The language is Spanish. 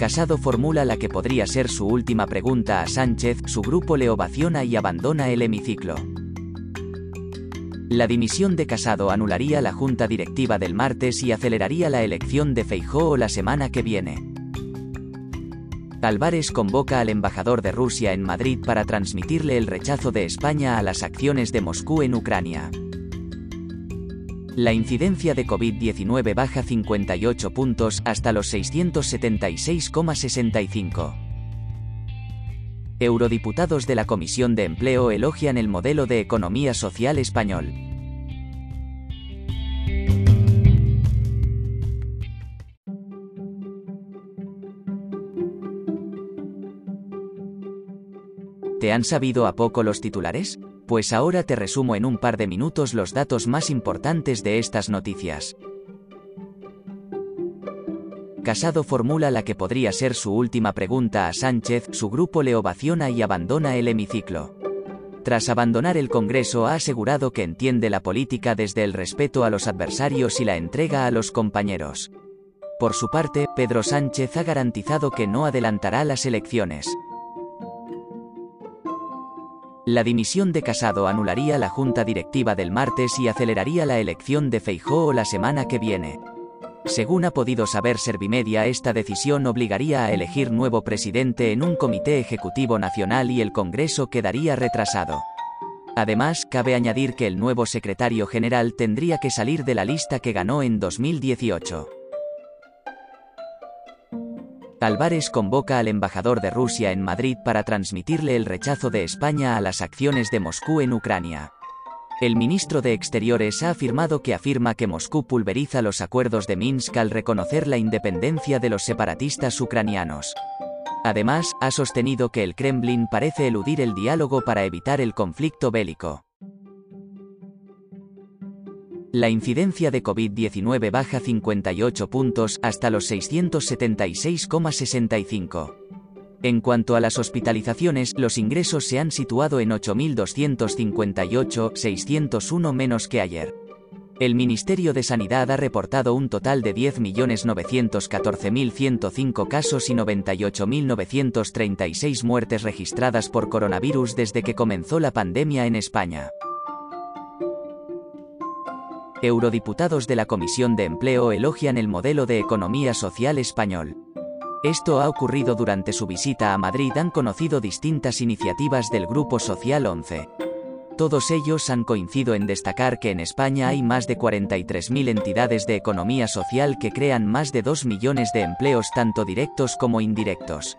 Casado formula la que podría ser su última pregunta a Sánchez, su grupo le ovaciona y abandona el hemiciclo. La dimisión de Casado anularía la junta directiva del martes y aceleraría la elección de Feijóo la semana que viene. Álvarez convoca al embajador de Rusia en Madrid para transmitirle el rechazo de España a las acciones de Moscú en Ucrania. La incidencia de COVID-19 baja 58 puntos hasta los 676,65. Eurodiputados de la Comisión de Empleo elogian el modelo de economía social español. ¿Te han sabido a poco los titulares? Pues ahora te resumo en un par de minutos los datos más importantes de estas noticias. Casado formula la que podría ser su última pregunta a Sánchez, su grupo le ovaciona y abandona el hemiciclo. Tras abandonar el Congreso ha asegurado que entiende la política desde el respeto a los adversarios y la entrega a los compañeros. Por su parte, Pedro Sánchez ha garantizado que no adelantará las elecciones. La dimisión de Casado anularía la junta directiva del martes y aceleraría la elección de Feijóo la semana que viene. Según ha podido saber Servimedia, esta decisión obligaría a elegir nuevo presidente en un comité ejecutivo nacional y el Congreso quedaría retrasado. Además, cabe añadir que el nuevo secretario general tendría que salir de la lista que ganó en 2018. Álvarez convoca al embajador de Rusia en Madrid para transmitirle el rechazo de España a las acciones de Moscú en Ucrania. El ministro de Exteriores ha afirmado que afirma que Moscú pulveriza los acuerdos de Minsk al reconocer la independencia de los separatistas ucranianos. Además, ha sostenido que el Kremlin parece eludir el diálogo para evitar el conflicto bélico. La incidencia de COVID-19 baja 58 puntos hasta los 676,65. En cuanto a las hospitalizaciones, los ingresos se han situado en 8.258, 601 menos que ayer. El Ministerio de Sanidad ha reportado un total de 10.914.105 casos y 98.936 muertes registradas por coronavirus desde que comenzó la pandemia en España. Eurodiputados de la Comisión de Empleo elogian el modelo de economía social español. Esto ha ocurrido durante su visita a Madrid. Han conocido distintas iniciativas del Grupo Social 11. Todos ellos han coincidido en destacar que en España hay más de 43.000 entidades de economía social que crean más de 2 millones de empleos tanto directos como indirectos.